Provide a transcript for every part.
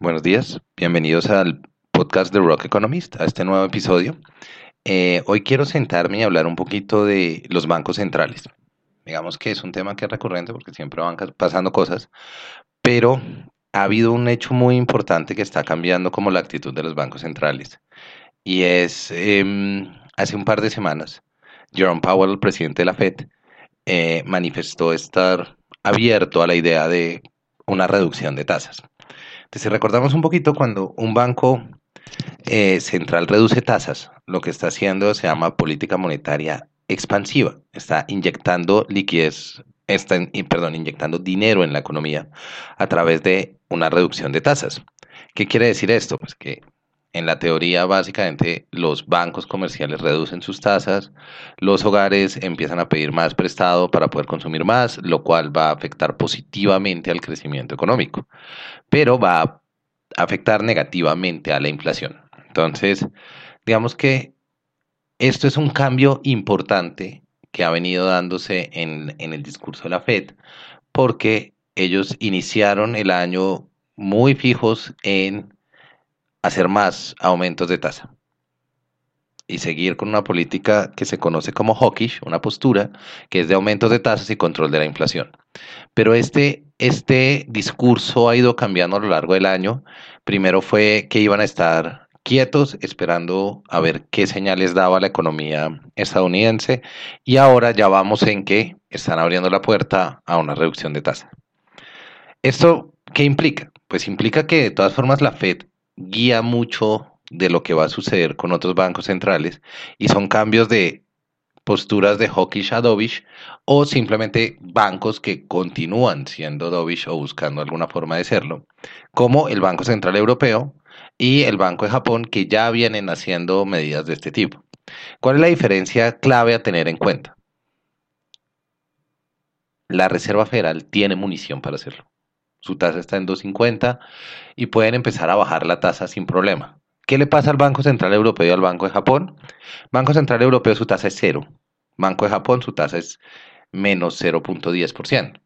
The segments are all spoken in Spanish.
Buenos días, bienvenidos al podcast de Rock Economist, a este nuevo episodio. Eh, hoy quiero sentarme y hablar un poquito de los bancos centrales. Digamos que es un tema que es recurrente porque siempre van pasando cosas, pero ha habido un hecho muy importante que está cambiando como la actitud de los bancos centrales. Y es, em, hace un par de semanas, Jerome Powell, el presidente de la Fed, eh, manifestó estar abierto a la idea de una reducción de tasas. Entonces, recordamos un poquito, cuando un banco eh, central reduce tasas, lo que está haciendo se llama política monetaria expansiva. Está inyectando liquidez, está, perdón, inyectando dinero en la economía a través de una reducción de tasas. ¿Qué quiere decir esto? Pues que en la teoría, básicamente, los bancos comerciales reducen sus tasas, los hogares empiezan a pedir más prestado para poder consumir más, lo cual va a afectar positivamente al crecimiento económico, pero va a afectar negativamente a la inflación. Entonces, digamos que esto es un cambio importante que ha venido dándose en, en el discurso de la Fed, porque ellos iniciaron el año muy fijos en hacer más aumentos de tasa y seguir con una política que se conoce como hawkish, una postura que es de aumentos de tasas y control de la inflación. Pero este, este discurso ha ido cambiando a lo largo del año. Primero fue que iban a estar quietos esperando a ver qué señales daba la economía estadounidense y ahora ya vamos en que están abriendo la puerta a una reducción de tasa. ¿Esto qué implica? Pues implica que de todas formas la Fed guía mucho de lo que va a suceder con otros bancos centrales y son cambios de posturas de hawkish a dovish o simplemente bancos que continúan siendo dovish o buscando alguna forma de serlo, como el Banco Central Europeo y el Banco de Japón que ya vienen haciendo medidas de este tipo. ¿Cuál es la diferencia clave a tener en cuenta? La Reserva Federal tiene munición para hacerlo. Su tasa está en 2.50 y pueden empezar a bajar la tasa sin problema. ¿Qué le pasa al Banco Central Europeo y al Banco de Japón? Banco Central Europeo su tasa es cero. Banco de Japón su tasa es menos 0.10%.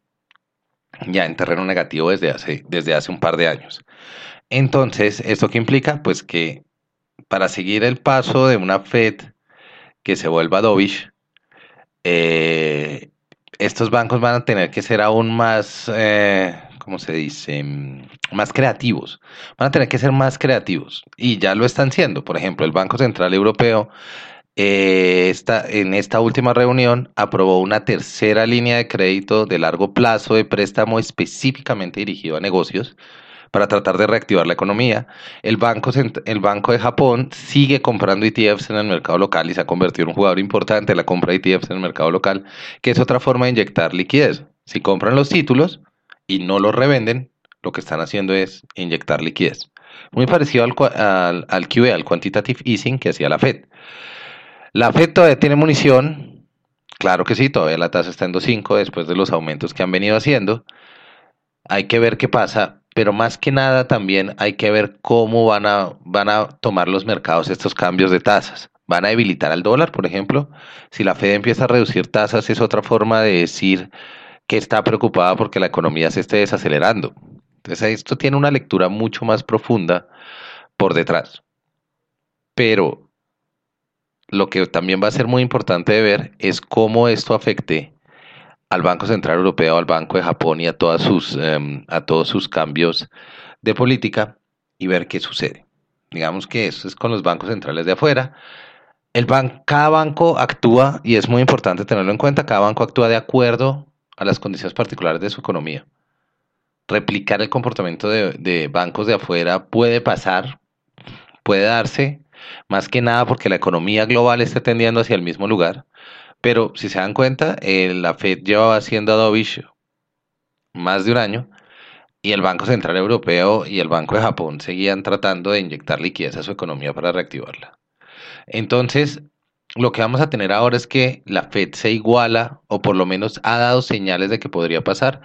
Ya en terreno negativo desde hace, desde hace un par de años. Entonces, ¿esto qué implica? Pues que para seguir el paso de una Fed que se vuelva dovish, eh, estos bancos van a tener que ser aún más, eh, ¿cómo se dice? Mm, más creativos. Van a tener que ser más creativos. Y ya lo están siendo. Por ejemplo, el Banco Central Europeo eh, en esta última reunión aprobó una tercera línea de crédito de largo plazo de préstamo específicamente dirigido a negocios para tratar de reactivar la economía. El banco, el banco de Japón sigue comprando ETFs en el mercado local y se ha convertido en un jugador importante la compra de ETFs en el mercado local, que es otra forma de inyectar liquidez. Si compran los títulos, y no lo revenden, lo que están haciendo es inyectar liquidez. Muy parecido al, al, al QE, al Quantitative Easing que hacía la Fed. La Fed todavía tiene munición, claro que sí, todavía la tasa está en 2.5 después de los aumentos que han venido haciendo. Hay que ver qué pasa, pero más que nada también hay que ver cómo van a, van a tomar los mercados estos cambios de tasas. ¿Van a debilitar al dólar, por ejemplo? Si la Fed empieza a reducir tasas, es otra forma de decir que está preocupada porque la economía se esté desacelerando. Entonces esto tiene una lectura mucho más profunda por detrás. Pero lo que también va a ser muy importante de ver es cómo esto afecte al Banco Central Europeo, al Banco de Japón y a, sus, em, a todos sus cambios de política y ver qué sucede. Digamos que eso es con los bancos centrales de afuera. Cada banco actúa, y es muy importante tenerlo en cuenta, cada banco actúa de acuerdo a las condiciones particulares de su economía. Replicar el comportamiento de, bancos de afuera puede pasar, puede darse, más que nada porque la economía global está tendiendo hacia el mismo lugar. Pero si se dan cuenta, eh, la Fed llevaba haciendo dovish más de un año y el Banco Central Europeo y el Banco de Japón seguían tratando de inyectar liquidez a su economía para reactivarla. Entonces, lo que vamos a tener ahora es que la Fed se iguala, o por lo menos ha dado señales de que podría pasar.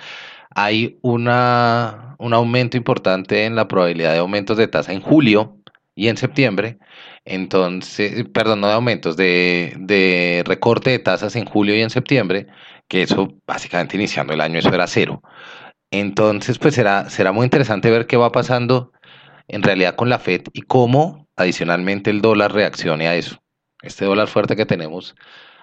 Hay una, un aumento importante en la probabilidad de aumentos de tasa en julio y en septiembre. Entonces, perdón, no de aumentos, de, recorte de tasas en julio y en septiembre, que eso básicamente iniciando el año, eso era cero. Entonces, pues será muy interesante ver qué va pasando en realidad con la Fed y cómo adicionalmente el dólar reaccione a eso. Este dólar fuerte que tenemos,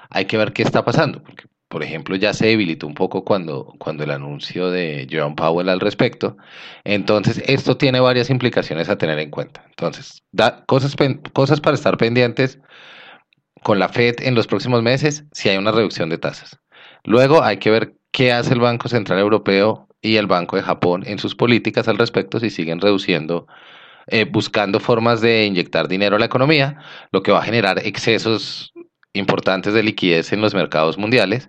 hay que ver qué está pasando, porque por ejemplo, ya se debilitó un poco cuando, cuando el anuncio de Jerome Powell al respecto. Entonces, esto tiene varias implicaciones a tener en cuenta. Entonces, da cosas, cosas para estar pendientes con la Fed en los próximos meses si hay una reducción de tasas. Luego hay que ver qué hace el Banco Central Europeo y el Banco de Japón en sus políticas al respecto, si siguen reduciendo, eh, buscando formas de inyectar dinero a la economía, lo que va a generar excesos importantes de liquidez en los mercados mundiales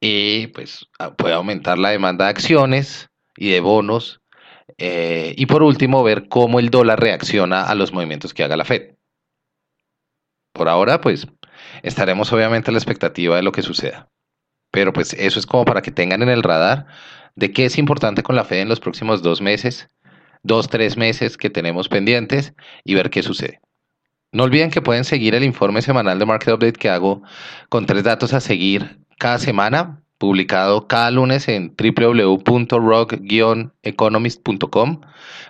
y pues puede aumentar la demanda de acciones y de bonos eh, y por último ver cómo el dólar reacciona a los movimientos que haga la Fed. Por ahora pues estaremos obviamente a la expectativa de lo que suceda. Pero pues eso es como para que tengan en el radar de qué es importante con la Fed en los próximos dos meses, dos, tres meses que tenemos pendientes y ver qué sucede. No olviden que pueden seguir el informe semanal de Market Update que hago con tres datos a seguir cada semana, publicado cada lunes en www.rock-economist.com.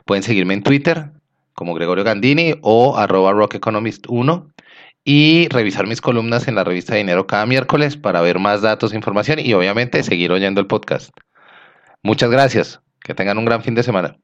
Pueden seguirme en Twitter como Gregorio Gandini o arroba rockeconomist1 y revisar mis columnas en la revista Dinero cada miércoles para ver más datos e información y obviamente seguir oyendo el podcast. Muchas gracias. Que tengan un gran fin de semana.